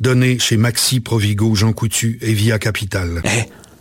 Donnée chez Maxi, Provigo, Jean Coutu et Via Capital. Eh,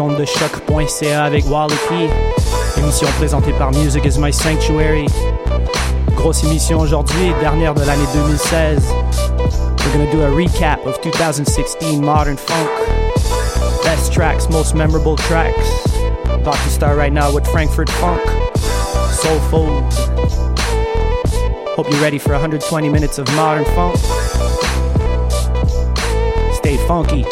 Les ondes de choc.ca avec Wallopy. Émission présentée par Music is My Sanctuary. Grosse émission aujourd'hui, dernière de l'année 2016. We're gonna do a recap of 2016 modern funk. Best tracks, most memorable tracks. About to start right now with Frankfurt Funk. Soul Food. Hope you're ready for 120 minutes of modern funk. Stay funky.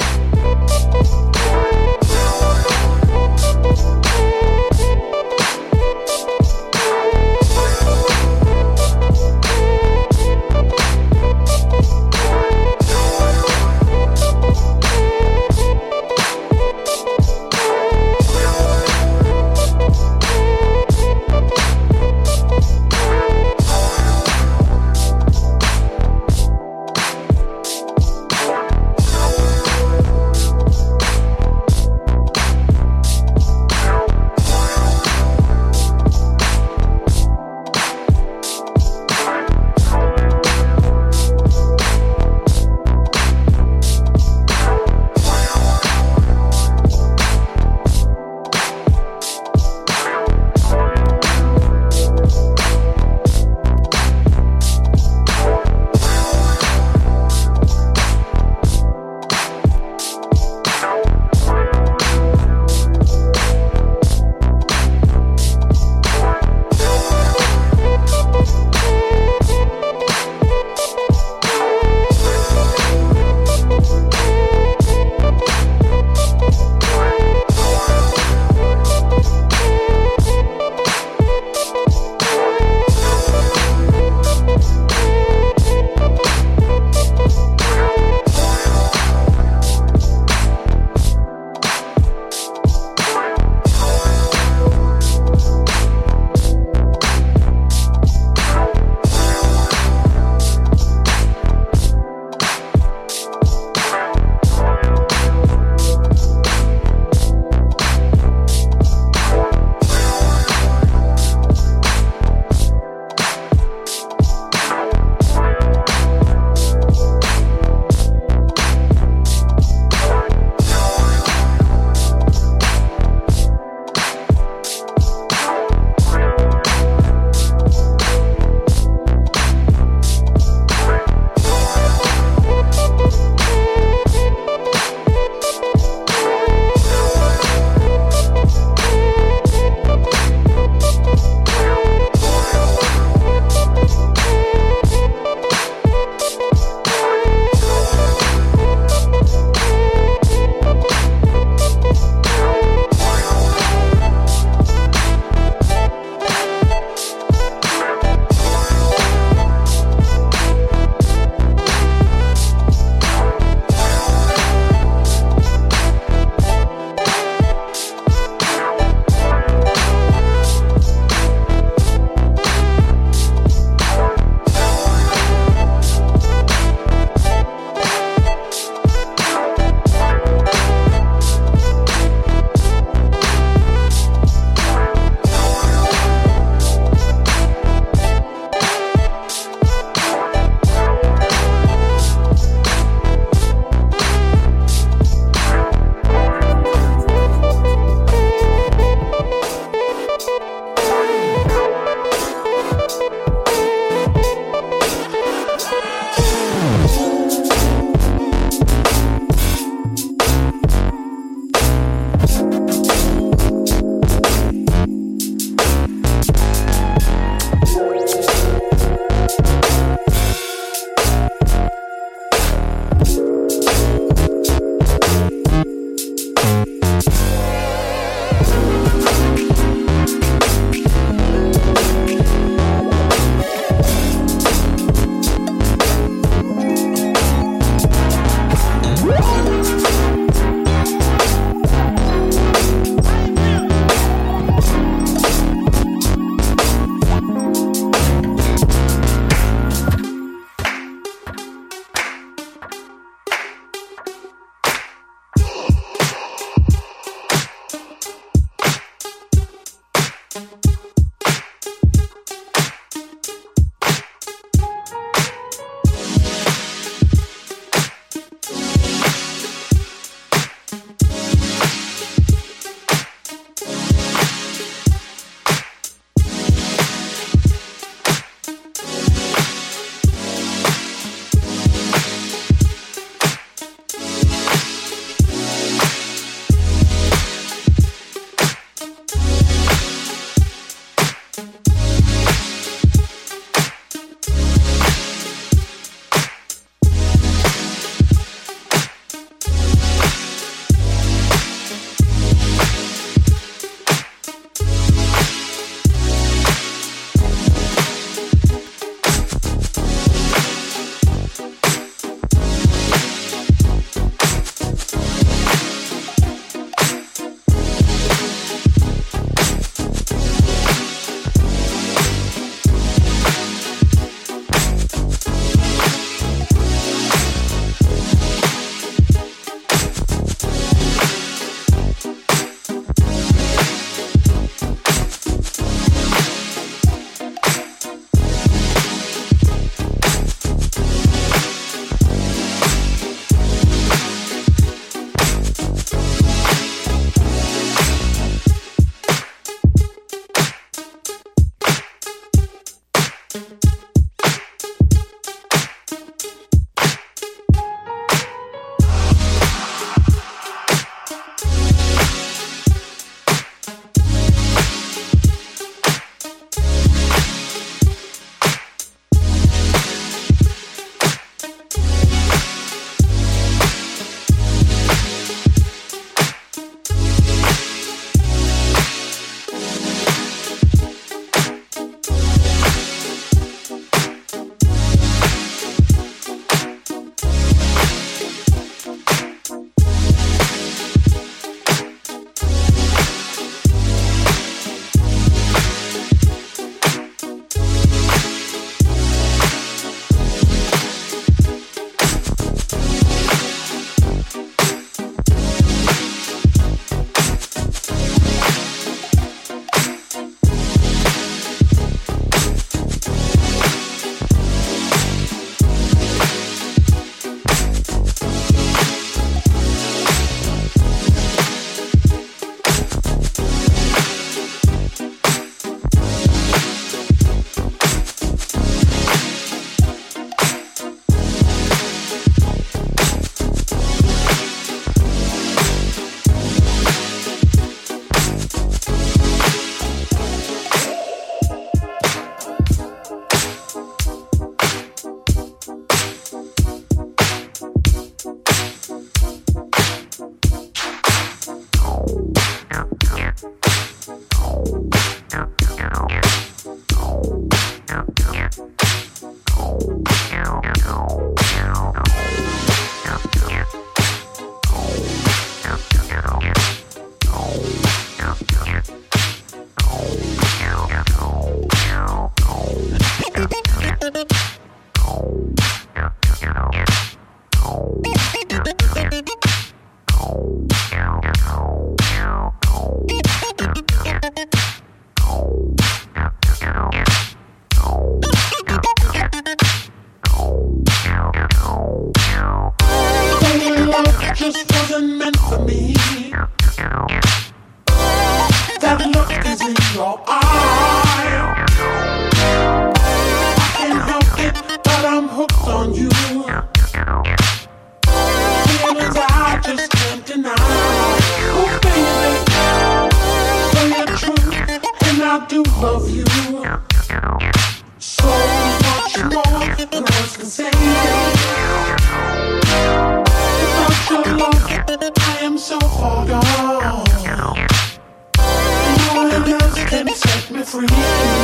So far gone. One else can set me free.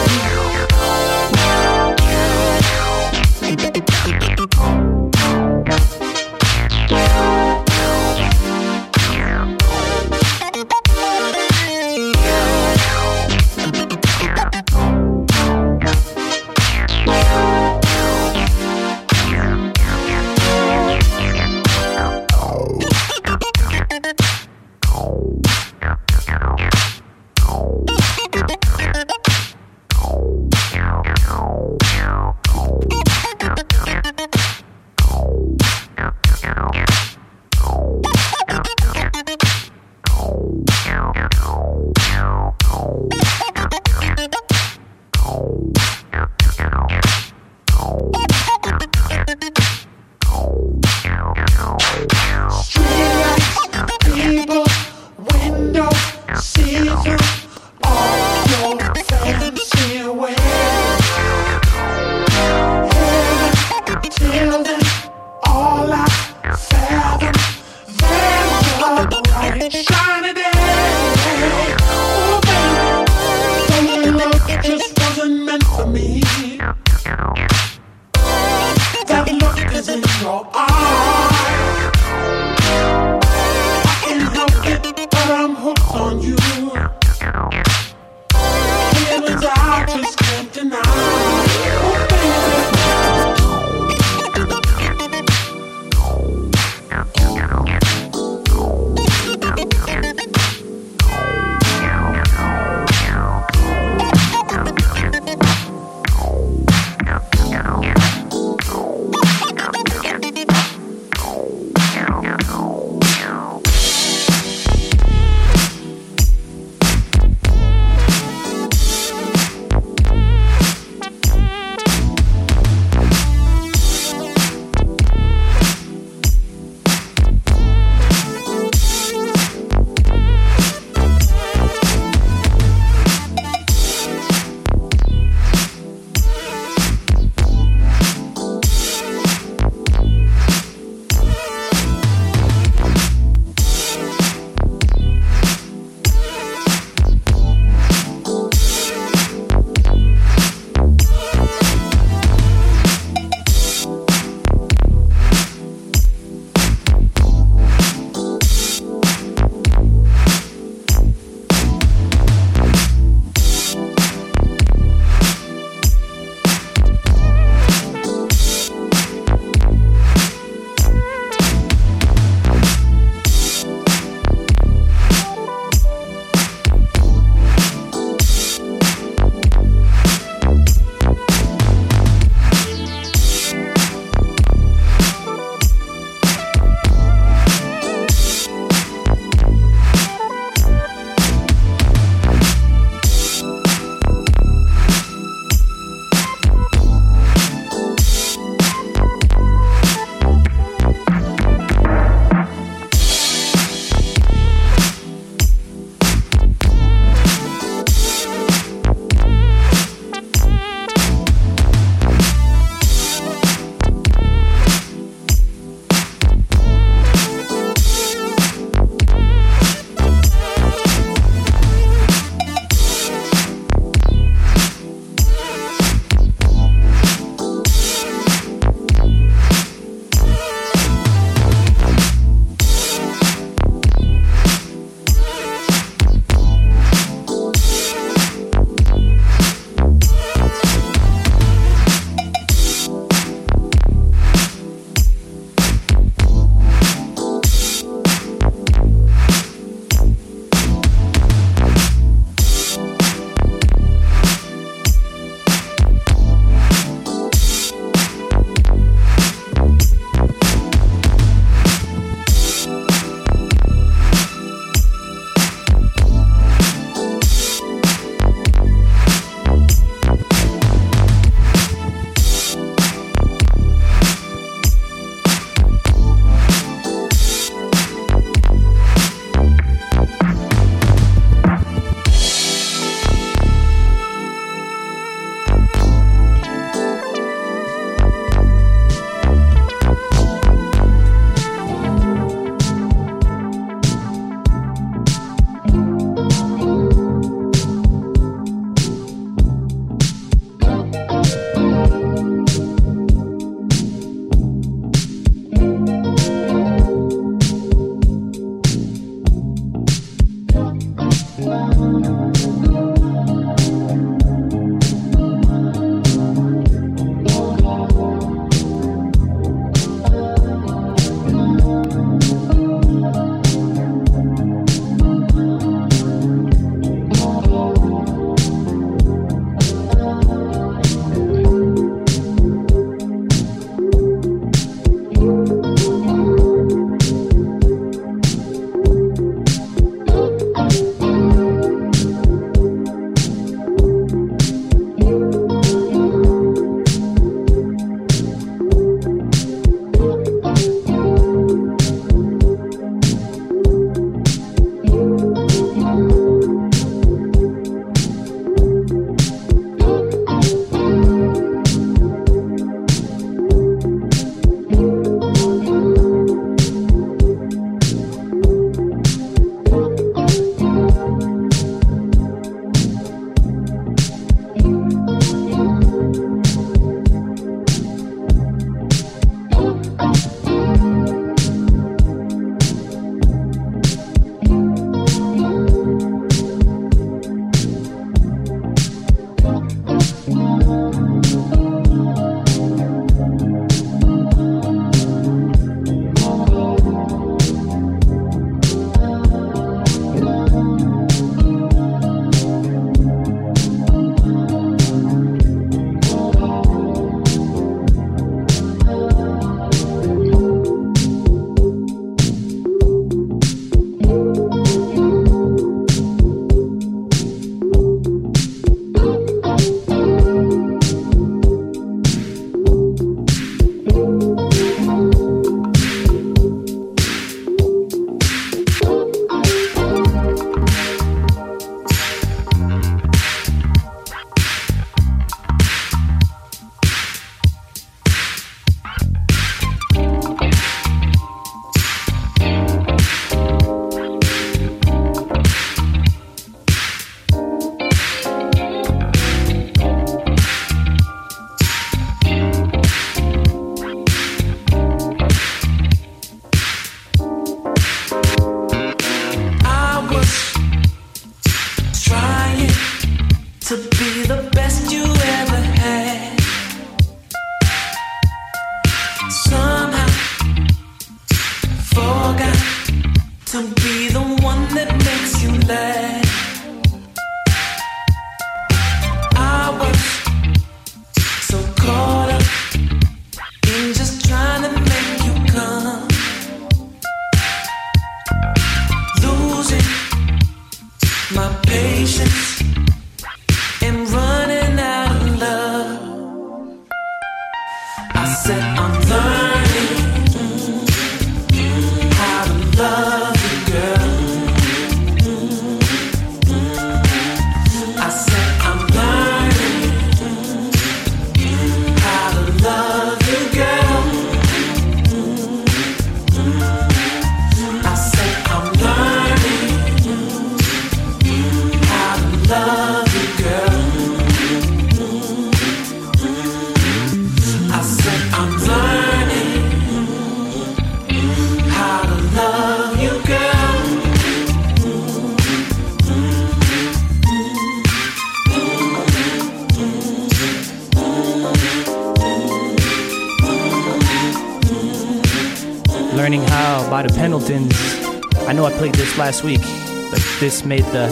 last week, but this made the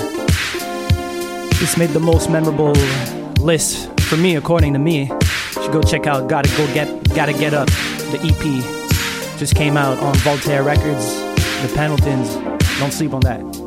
this made the most memorable list for me, according to me. You should go check out "Gotta Go Get Gotta Get Up," the EP just came out on Voltaire Records. The Pendletons, don't sleep on that.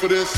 for this.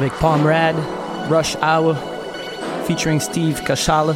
Avec Pomrad, Rush Hour, featuring Steve Kashala.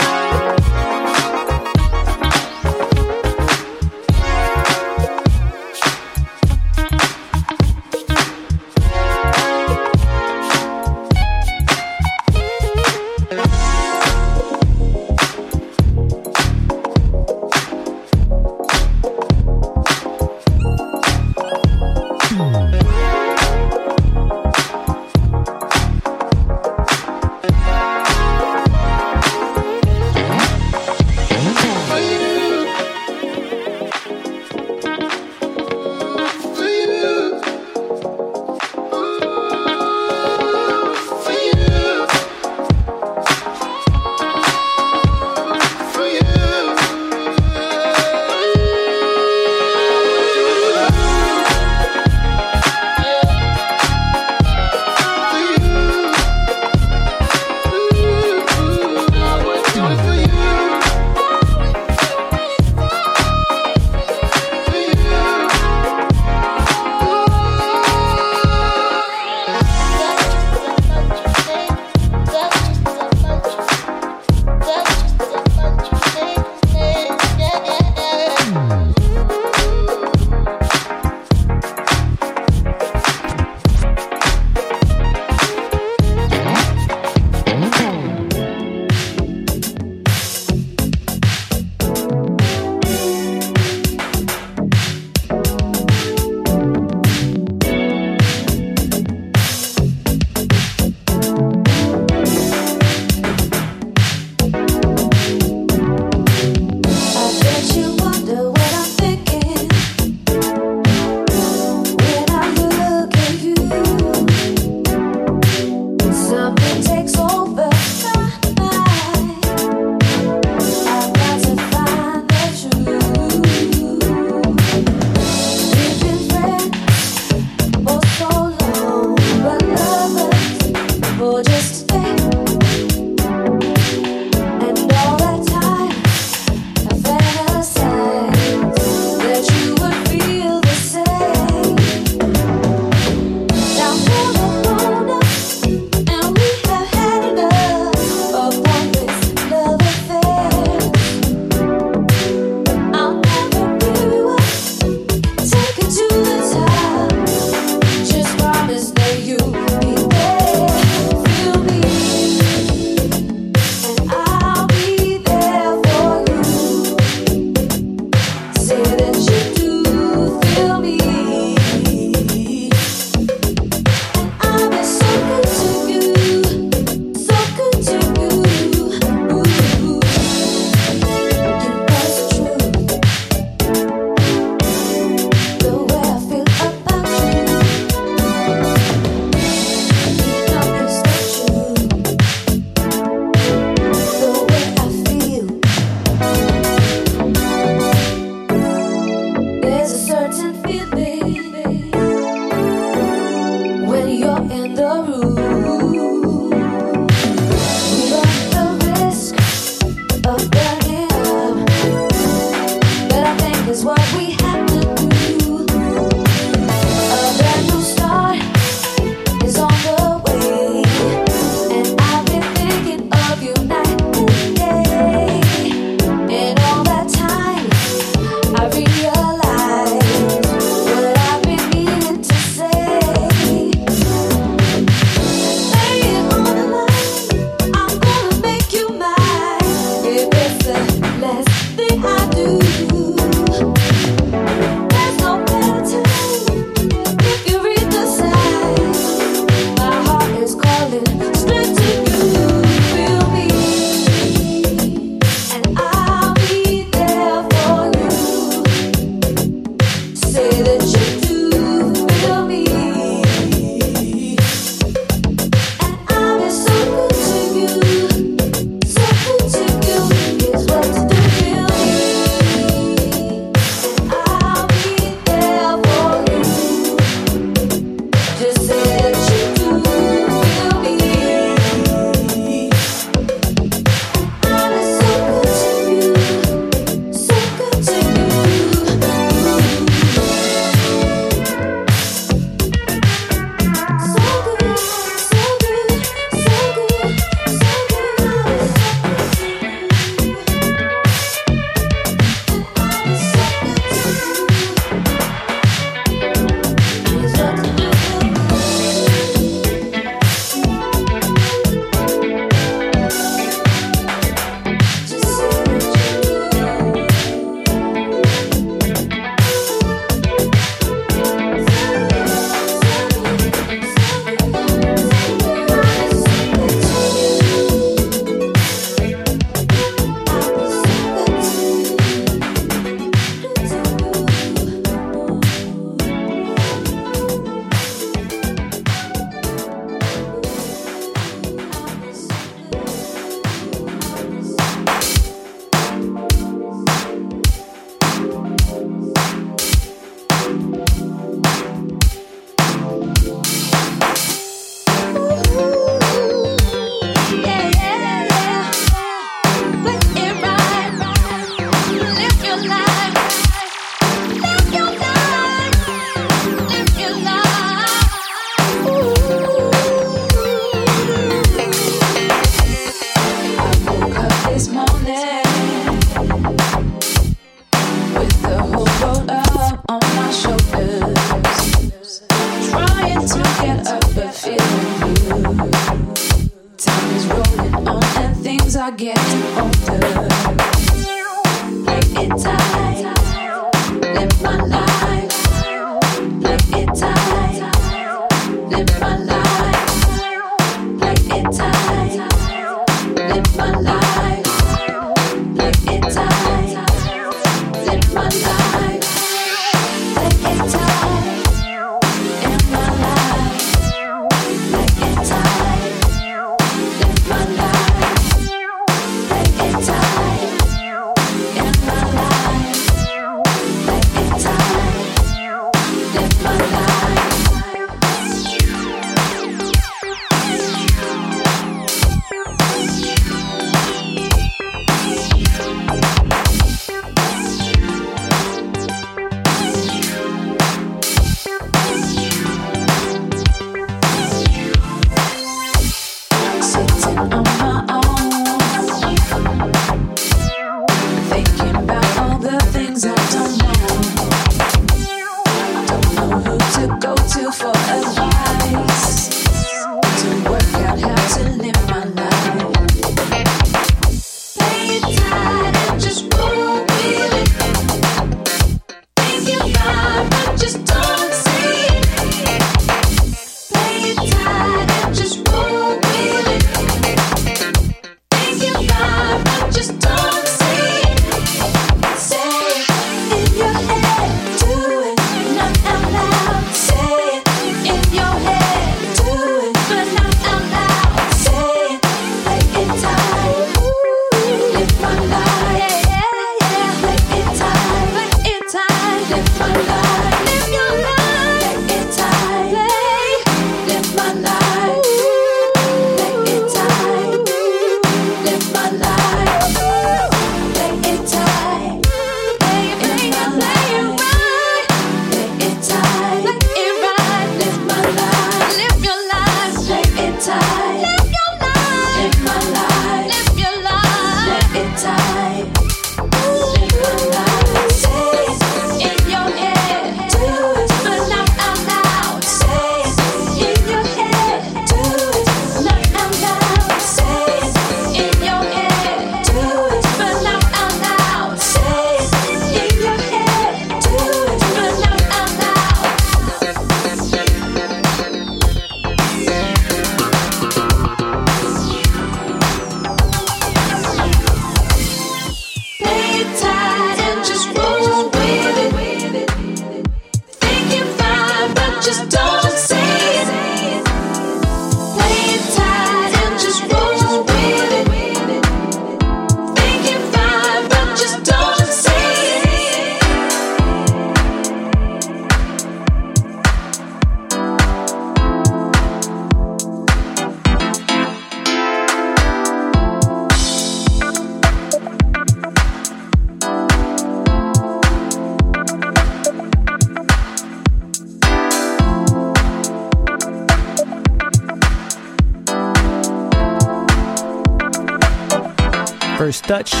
First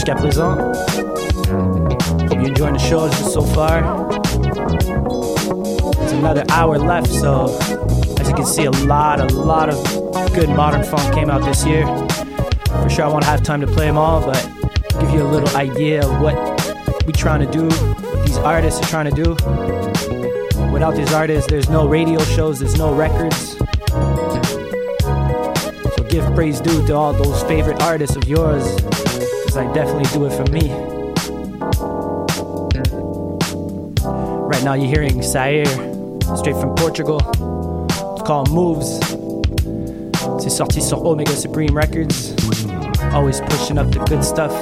jusqu'à présent. Hope you enjoying the show just so far. It's another hour left, so as you can see, a lot, a lot of good modern funk came out this year. For sure, I won't have time to play them all, but give you a little idea of what we trying to do, what these artists are trying to do. Without these artists, there's no radio shows, there's no records. So give praise due to all those favorite artists of yours, because I definitely do it for me. Right now, you're hearing Sair, straight from Portugal. It's called Moves. C'est sorti sur Omega Supreme Records. Always pushing up the good stuff.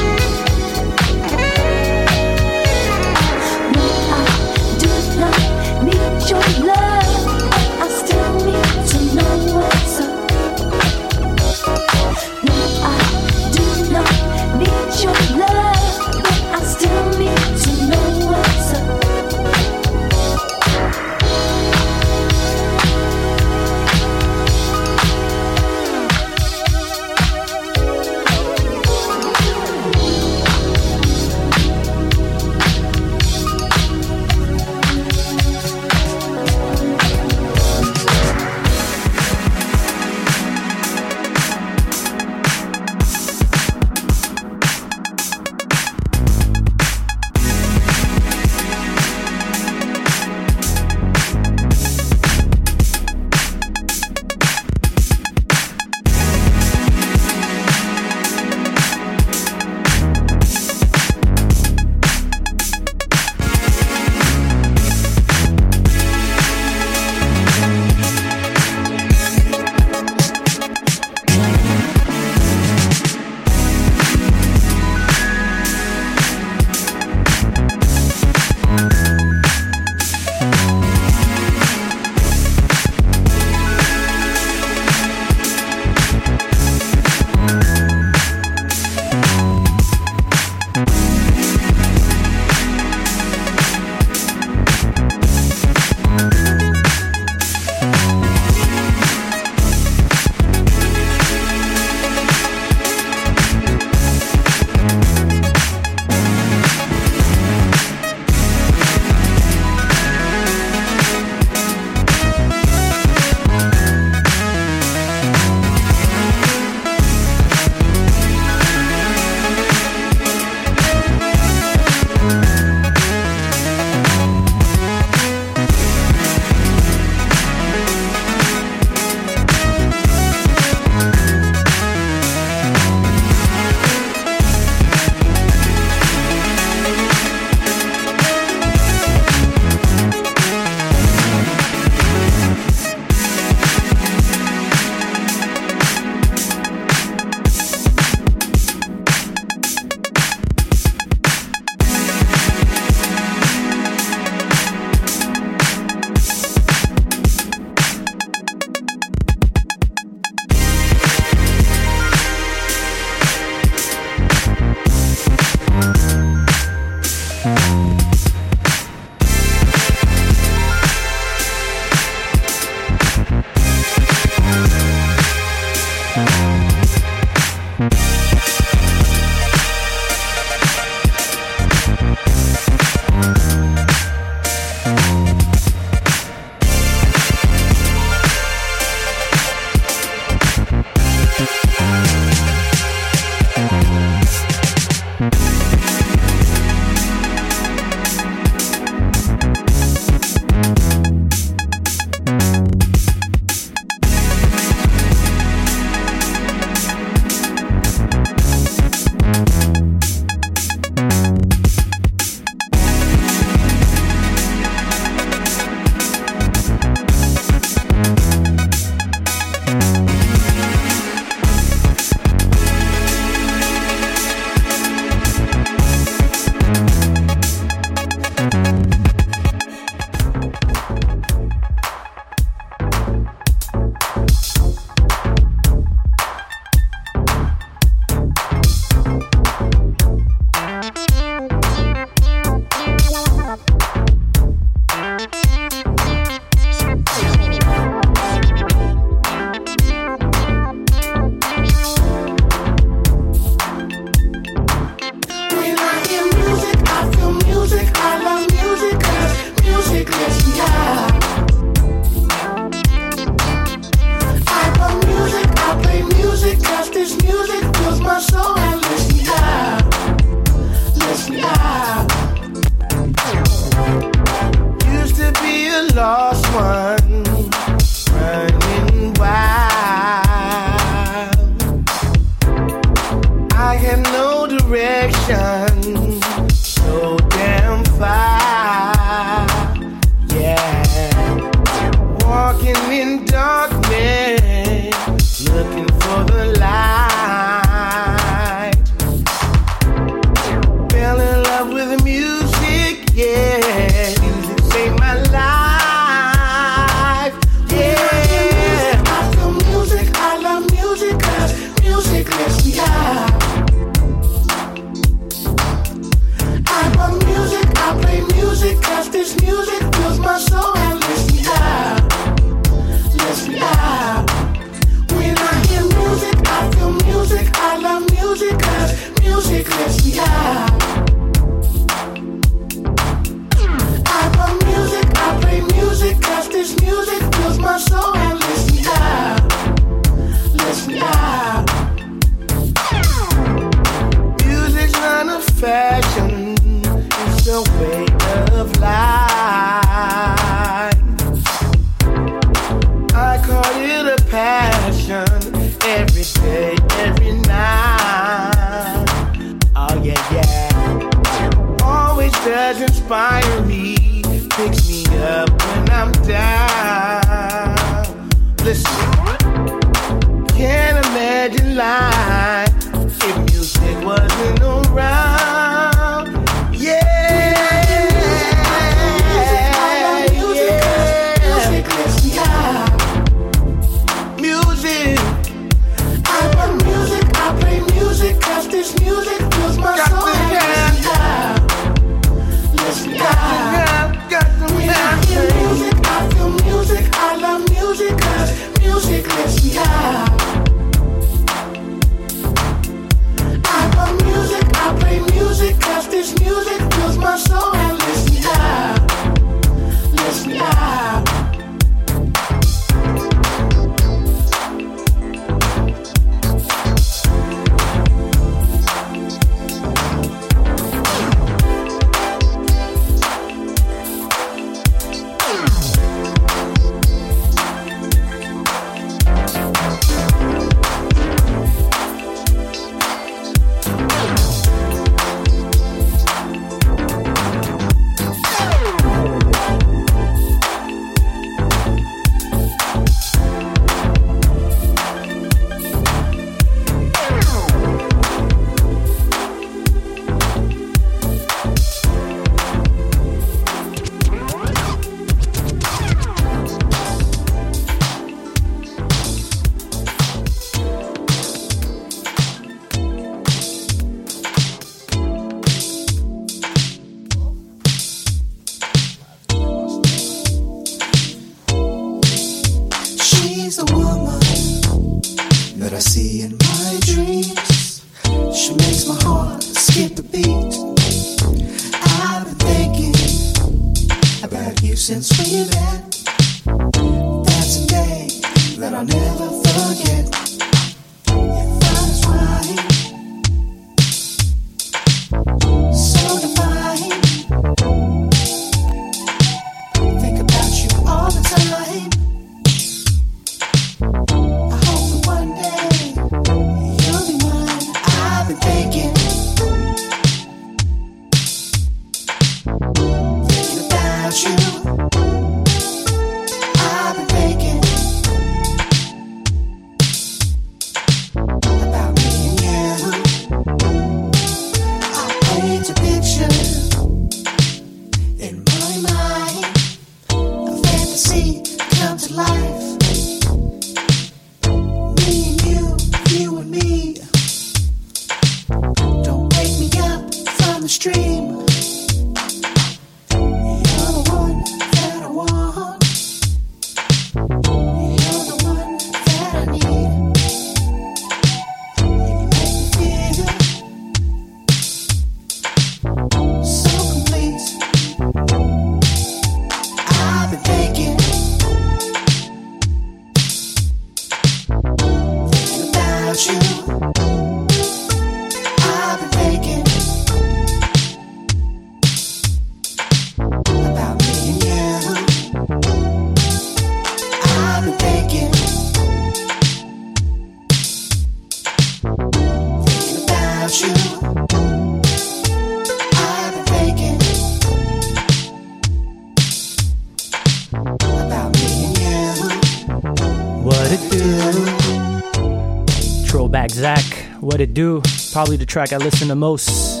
Zach, What It Do, probably the track I listen to most.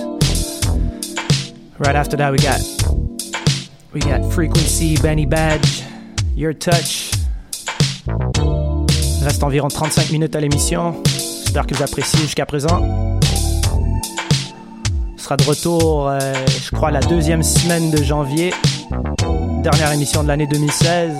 Right after that, we got we got Frequency, Benny Badge, Your Touch. Il reste environ 35 minutes à l'émission. J'espère que vous appréciez jusqu'à présent. On sera de retour, euh, je crois, la deuxième semaine de janvier. Dernière émission de l'année 2016.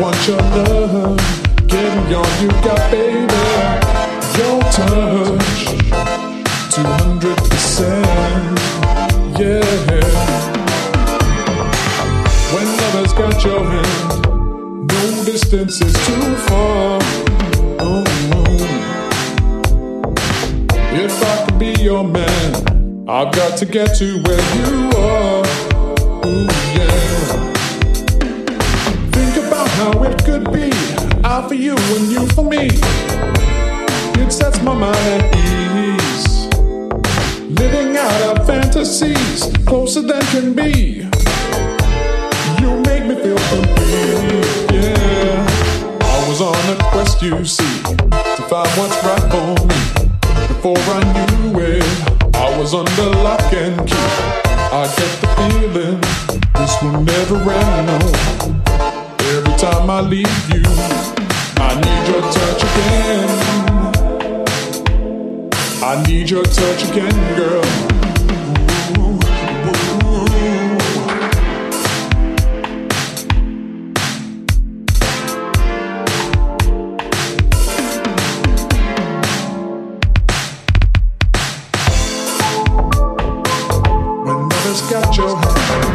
Want your love. Give me all you got, baby. Your touch, two hundred percent. Yeah. When lovers got your hand, no distance is too far. If I could be your man, I've got to get to where you are. Ooh, how it could be. I for you and you for me. It sets my mind at ease. Living out our fantasies closer than can be. You make me feel complete, yeah. I was on a quest, you see, to find what's right for me. Before I knew it, I was under lock and key. I get the feeling this will never end, no time I leave you, I need your touch again. I need your touch again, girl. When mother's got your hand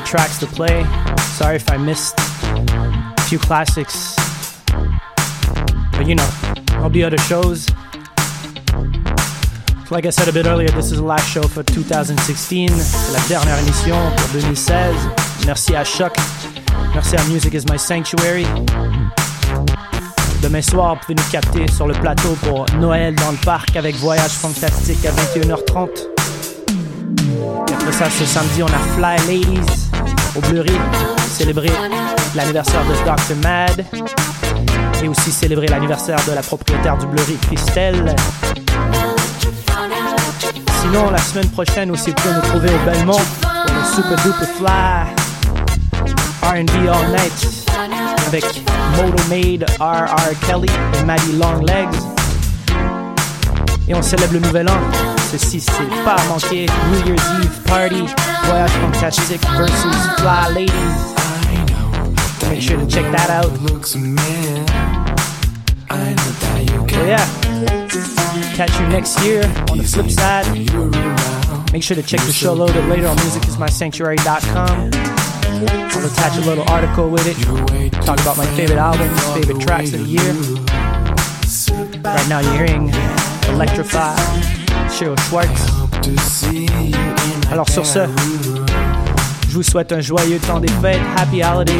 tracks to play. Sorry if I missed a few classics. But you know, there'll be other shows. Like I said a bit earlier, this is the last show for 2016. C'est la dernière émission pour 2016. Merci à Choc. Merci à Music is My Sanctuary. Demain soir, vous pouvez nous capter sur le plateau pour Noël dans le parc avec Voyage Fantastique à 21h30. Et après ça, ce samedi, on a Fly Ladies au Bleury, célébrer l'anniversaire de Dr. Mad et aussi célébrer l'anniversaire de la propriétaire du Bleury, Christelle. Sinon, la semaine prochaine aussi, vous pouvez nous trouver au Belmont pour le Super Duper Fly R&B All Night avec Moto Made, R.R. Kelly et Maddie Longlegs. Et on célèbre le nouvel an. Ceci, c'est pas à manquer. New Year's Eve Party, Voyage Funktastique versus Fly Ladies. Make sure to check that out. So yeah, catch you next year on the flip side. Make sure to check the show a little bit later on musicismysanctuary.com. I'll attach a little article with it. Talk about my favorite albums, favorite tracks of the year. Right now you're hearing Electrify, Cheryl Schwartz. Alors sur ce, je vous souhaite un joyeux temps des fêtes. Happy holidays.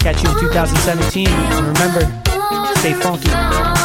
Catch you in 2017. And remember, stay funky.